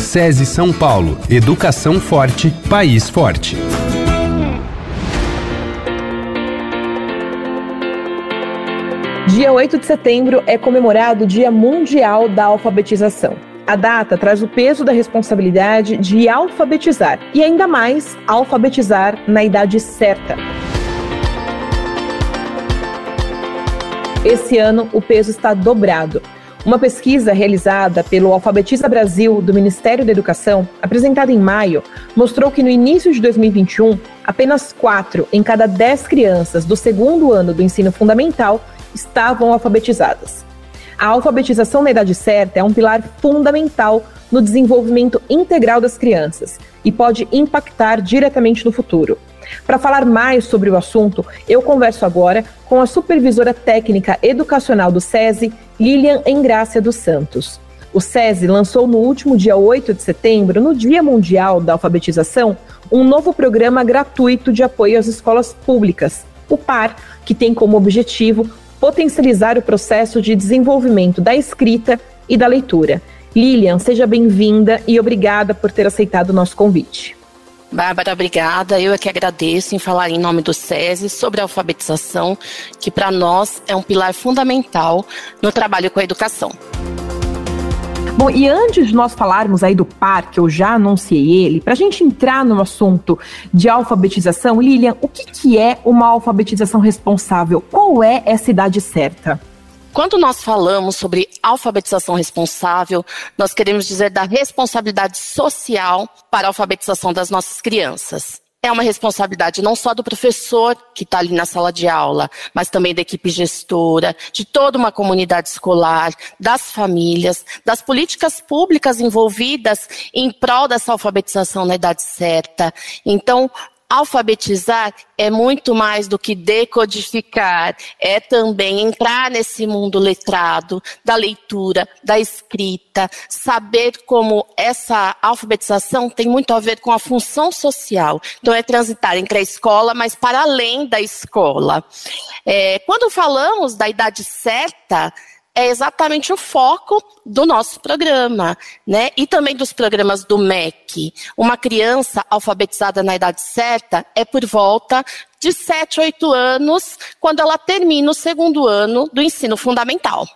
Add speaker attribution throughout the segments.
Speaker 1: SESI São Paulo. Educação forte, país forte.
Speaker 2: Dia 8 de setembro é comemorado o Dia Mundial da Alfabetização. A data traz o peso da responsabilidade de alfabetizar e ainda mais alfabetizar na idade certa. Esse ano o peso está dobrado. Uma pesquisa realizada pelo Alfabetiza Brasil do Ministério da Educação, apresentada em maio, mostrou que no início de 2021, apenas 4 em cada 10 crianças do segundo ano do ensino fundamental estavam alfabetizadas. A alfabetização na idade certa é um pilar fundamental no desenvolvimento integral das crianças e pode impactar diretamente no futuro. Para falar mais sobre o assunto, eu converso agora com a supervisora técnica educacional do SESI, Lilian Engrácia dos Santos. O SESI lançou no último dia 8 de setembro, no Dia Mundial da Alfabetização, um novo programa gratuito de apoio às escolas públicas, o PAR, que tem como objetivo potencializar o processo de desenvolvimento da escrita e da leitura. Lilian, seja bem-vinda e obrigada por ter aceitado o nosso convite.
Speaker 3: Bárbara, obrigada. Eu é que agradeço em falar em nome do SESI sobre a alfabetização, que para nós é um pilar fundamental no trabalho com a educação.
Speaker 2: Bom, e antes de nós falarmos aí do PAR, que eu já anunciei ele, para a gente entrar no assunto de alfabetização, Lilian, o que, que é uma alfabetização responsável? Qual é essa idade certa?
Speaker 3: Quando nós falamos sobre alfabetização responsável, nós queremos dizer da responsabilidade social para a alfabetização das nossas crianças é uma responsabilidade não só do professor que está ali na sala de aula, mas também da equipe gestora, de toda uma comunidade escolar, das famílias, das políticas públicas envolvidas em prol dessa alfabetização na idade certa. Então, alfabetizar é muito mais do que decodificar, é também entrar nesse mundo letrado, da leitura, da escrita, saber como essa alfabetização tem muito a ver com a função social. Então, é transitar entre a escola, mas para além da escola. É, quando falamos da idade certa, é exatamente o foco do nosso programa, né? E também dos programas do MEC. Uma criança alfabetizada na idade certa é por volta de 7, 8 anos, quando ela termina o segundo ano do ensino fundamental.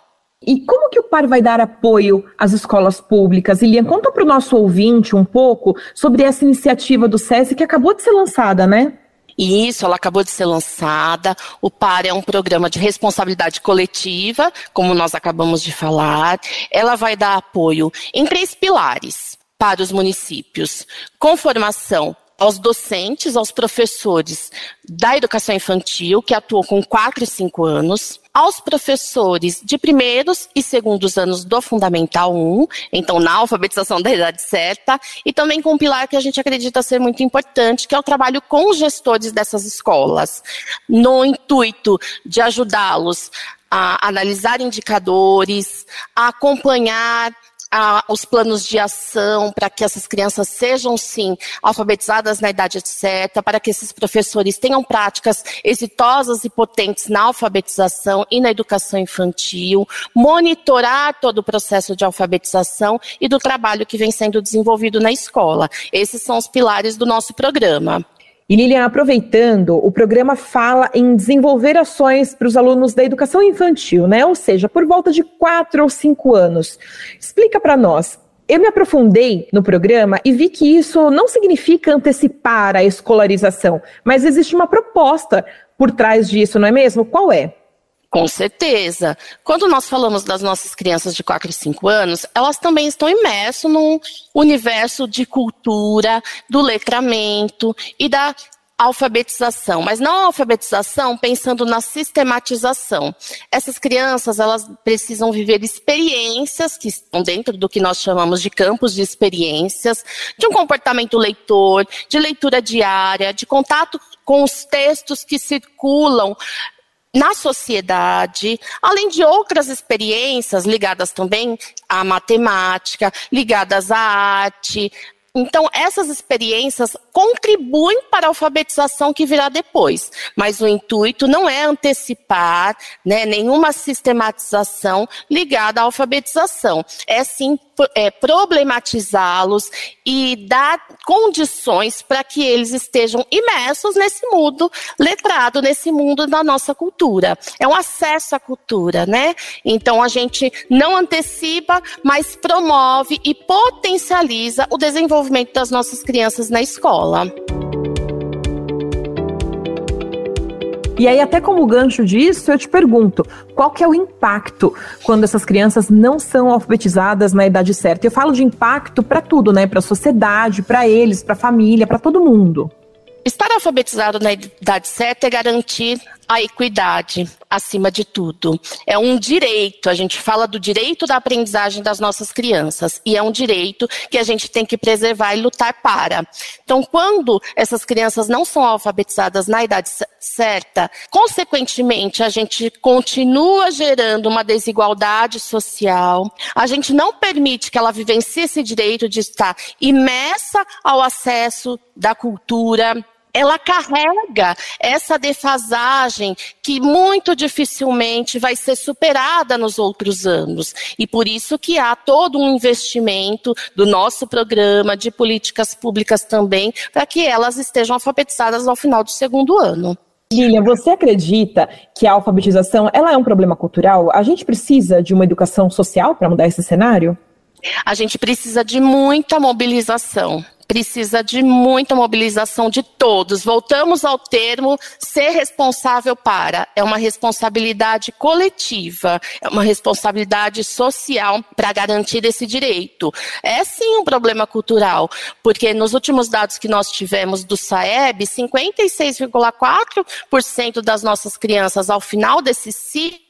Speaker 2: E como que o PAR vai dar apoio às escolas públicas? Ilian, conta para o nosso ouvinte um pouco sobre essa iniciativa do SESI que acabou de ser lançada, né?
Speaker 3: E isso, ela acabou de ser lançada. O PAR é um programa de responsabilidade coletiva, como nós acabamos de falar. Ela vai dar apoio em três pilares para os municípios: com formação aos docentes, aos professores da educação infantil, que atuam com 4 e 5 anos, aos professores de primeiros e segundos anos do Fundamental 1, então na alfabetização da idade certa, e também com um pilar que a gente acredita ser muito importante, que é o trabalho com os gestores dessas escolas, no intuito de ajudá-los a analisar indicadores, a acompanhar a, os planos de ação para que essas crianças sejam, sim, alfabetizadas na idade certa, para que esses professores tenham práticas exitosas e potentes na alfabetização e na educação infantil, monitorar todo o processo de alfabetização e do trabalho que vem sendo desenvolvido na escola. Esses são os pilares do nosso programa.
Speaker 2: E Lilian, aproveitando, o programa fala em desenvolver ações para os alunos da educação infantil, né? Ou seja, por volta de 4 ou 5 anos. Explica para nós. Eu me aprofundei no programa e vi que isso não significa antecipar a escolarização, mas existe uma proposta por trás disso, não é mesmo? Qual é?
Speaker 3: Com certeza. Quando nós falamos das nossas crianças de 4 e 5 anos, elas também estão imersas num universo de cultura, do letramento e da alfabetização, mas não a alfabetização pensando na sistematização. Essas crianças, elas precisam viver experiências que estão dentro do que nós chamamos de campos de experiências, de um comportamento leitor, de leitura diária, de contato com os textos que circulam na sociedade, além de outras experiências ligadas também à matemática, ligadas à arte. Então, essas experiências contribuem para a alfabetização que virá depois, mas o intuito não é antecipar né, nenhuma sistematização ligada à alfabetização, é sim é, problematizá-los e dar condições para que eles estejam imersos nesse mundo letrado, nesse mundo da nossa cultura. É um acesso à cultura, né? Então a gente não antecipa, mas promove e potencializa o desenvolvimento das nossas crianças na escola.
Speaker 2: E aí, até como gancho disso, eu te pergunto, qual que é o impacto quando essas crianças não são alfabetizadas na idade certa? Eu falo de impacto para tudo, né? Para a sociedade, para eles, para a família, para todo mundo.
Speaker 3: Estar alfabetizado na idade certa é garantir a equidade acima de tudo. É um direito, a gente fala do direito da aprendizagem das nossas crianças, e é um direito que a gente tem que preservar e lutar para. Então, quando essas crianças não são alfabetizadas na idade certa, consequentemente, a gente continua gerando uma desigualdade social, a gente não permite que ela vivencie esse direito de estar imersa ao acesso da cultura, ela carrega essa defasagem que muito dificilmente vai ser superada nos outros anos. E por isso que há todo um investimento do nosso programa de políticas públicas também para que elas estejam alfabetizadas ao final do segundo ano.
Speaker 2: Lilian, você acredita que a alfabetização ela é um problema cultural? A gente precisa de uma educação social para mudar esse cenário?
Speaker 3: A gente precisa de muita mobilização precisa de muita mobilização de todos. Voltamos ao termo ser responsável para. É uma responsabilidade coletiva, é uma responsabilidade social para garantir esse direito. É sim um problema cultural, porque nos últimos dados que nós tivemos do SAEB, 56,4% das nossas crianças ao final desse ciclo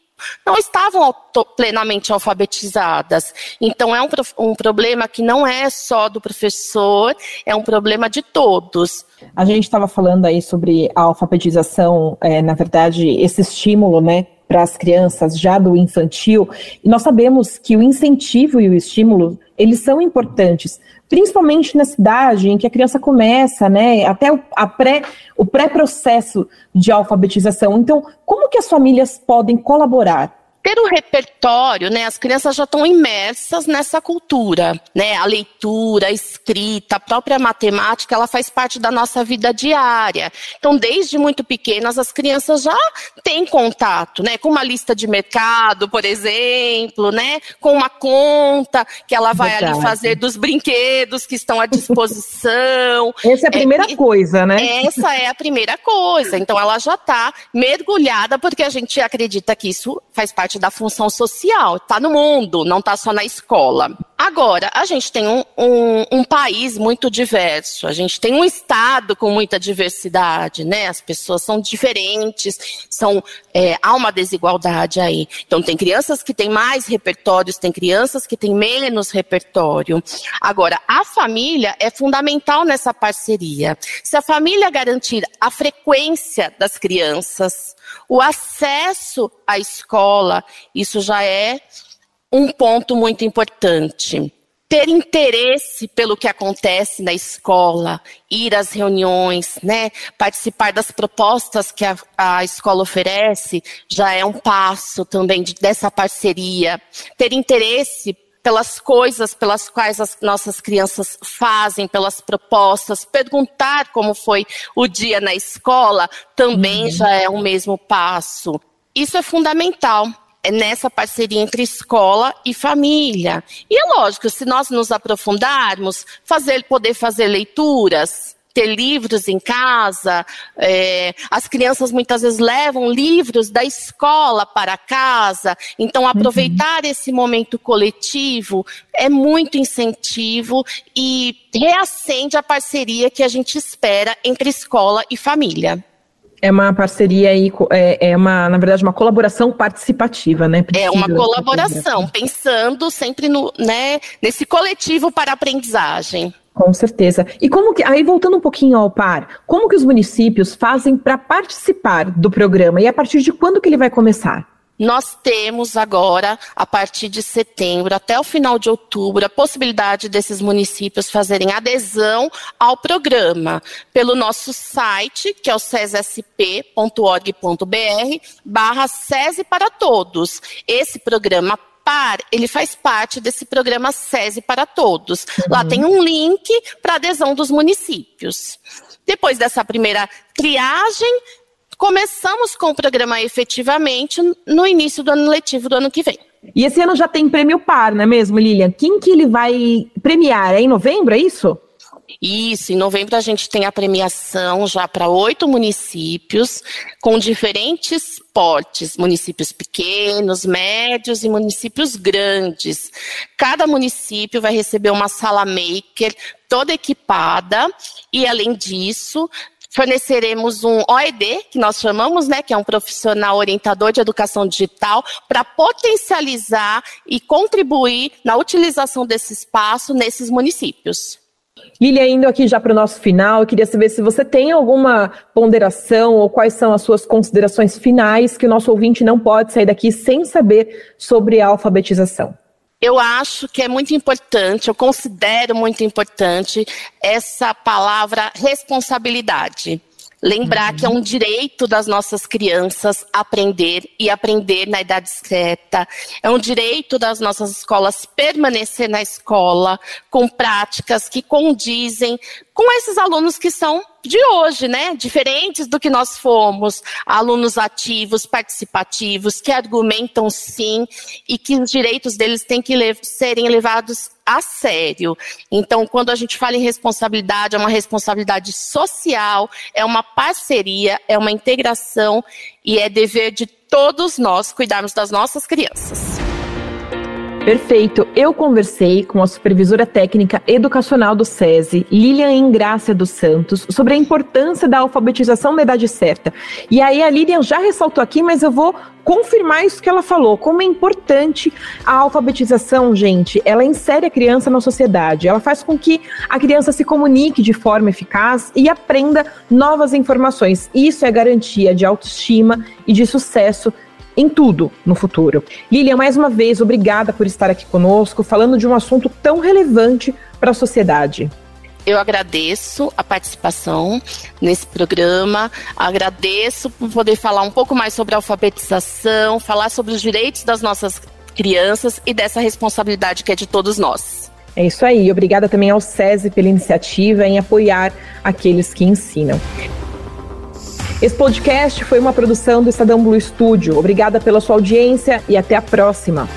Speaker 3: não estavam plenamente alfabetizadas. Então, é um, um, problema que não é só do professor, é um problema de todos.
Speaker 2: A gente estava falando aí sobre a alfabetização, é, na verdade, esse estímulo, né, para as crianças já do infantil. E nós sabemos que o incentivo e o estímulo, eles são importantes, principalmente na cidade em que a criança começa, né, até o, pré, o pré-processo de alfabetização. Então, como que as famílias podem colaborar
Speaker 3: ter um repertório, né? As crianças já estão imersas nessa cultura, né? A leitura, a escrita, a própria matemática, ela faz parte da nossa vida diária. Então, desde muito pequenas, as crianças já têm contato, né? Com uma lista de mercado, por exemplo, né? Com uma conta que ela vai Verdade. ali fazer dos brinquedos que estão à disposição.
Speaker 2: Essa é a primeira é, coisa, né?
Speaker 3: Essa é a primeira coisa. Então, ela já está mergulhada porque a gente acredita que isso faz parte parte da função social, está no mundo, não está só na escola. Agora, a gente tem um, um, um, país muito diverso, a gente tem um estado com muita diversidade, né? As pessoas são diferentes, são, é, há uma desigualdade aí. Então, tem crianças que têm mais repertórios, tem crianças que têm menos repertório. Agora, a família é fundamental nessa parceria. Se a família garantir a frequência das crianças, o acesso à escola, isso já é um ponto muito importante. Ter interesse pelo que acontece na escola, ir às reuniões, né, participar das propostas que a, a escola oferece, já é um passo também de, dessa parceria. Ter interesse pelas coisas pelas quais as nossas crianças fazem, pelas propostas, perguntar como foi o dia na escola, também uhum. já é o mesmo passo. Isso é fundamental nessa parceria entre escola e família. E é lógico, se nós nos aprofundarmos, fazer, poder fazer leituras, ter livros em casa. É, as crianças muitas vezes levam livros da escola para casa. Então, uhum. aproveitar uhum. esse momento coletivo é muito incentivo e reacende a parceria que a gente espera entre escola e família.
Speaker 2: É uma parceria aí, é, é uma, na verdade, uma colaboração participativa, né?
Speaker 3: É uma colaboração, pensando sempre no, né, nesse coletivo para aprendizagem.
Speaker 2: Com certeza. E como que, aí voltando um pouquinho ao par, como que os municípios fazem para participar do programa e a partir de quando que ele vai começar?
Speaker 3: Nós temos agora, a partir de setembro até o final de outubro, a possibilidade desses municípios fazerem adesão ao programa pelo nosso site, que é o cesesp.org.br, barra SESI para Todos. Esse programa Alfapar, ele faz parte desse programa SESI para Todos. Uhum. Lá tem um link para adesão dos municípios. Depois dessa primeira triagem, começamos com o programa efetivamente no início do ano letivo do ano que vem.
Speaker 2: E esse ano já tem prêmio par, não é mesmo, Lilian? Quem que ele vai premiar? É em novembro, é isso?
Speaker 3: Isso, em novembro a gente tem a premiação já para oito municípios, com diferentes portes, municípios pequenos, médios e municípios grandes. Cada município vai receber uma sala maker toda equipada, e além disso, forneceremos um OED, que nós chamamos, né, que é um profissional orientador de educação digital, para potencializar e contribuir na utilização desse espaço nesses municípios.
Speaker 2: Lilia, indo aqui já para o nosso final, eu queria saber se você tem alguma ponderação ou quais são as suas considerações finais que o nosso ouvinte não pode sair daqui sem saber sobre a alfabetização.
Speaker 3: Eu acho que é muito importante, eu considero muito importante essa palavra responsabilidade. Lembrar uhum. que é um direito das nossas crianças aprender e aprender na idade certa. É um direito das nossas escolas permanecer na escola com práticas que condizem com esses alunos que são de hoje, né? Diferentes do que nós fomos, alunos ativos, participativos, que argumentam sim e que os direitos deles têm que le serem levados a sério. Então, quando a gente fala em responsabilidade, é uma responsabilidade social, é uma parceria, é uma integração e é dever de todos nós cuidarmos das nossas crianças.
Speaker 2: Perfeito. Eu conversei com a supervisora técnica educacional do SESI, Lilian Ingrácia dos Santos, sobre a importância da alfabetização na idade certa. E aí a Lilian já ressaltou aqui, mas eu vou confirmar isso que ela falou, como é importante a alfabetização, gente. Ela insere a criança na sociedade, ela faz com que a criança se comunique de forma eficaz e aprenda novas informações. Isso é garantia de autoestima e de sucesso em tudo no futuro. Lilian, mais uma vez, obrigada por estar aqui conosco, falando de um assunto tão relevante para a sociedade.
Speaker 3: Eu agradeço a participação nesse programa, agradeço por poder falar um pouco mais sobre a alfabetização, falar sobre os direitos das nossas crianças e dessa responsabilidade que é de todos nós.
Speaker 2: É isso aí. Obrigada também ao SESI pela iniciativa em apoiar aqueles que ensinam. Esse podcast foi uma produção do Estadão Blue Studio. Obrigada pela sua audiência e até a próxima.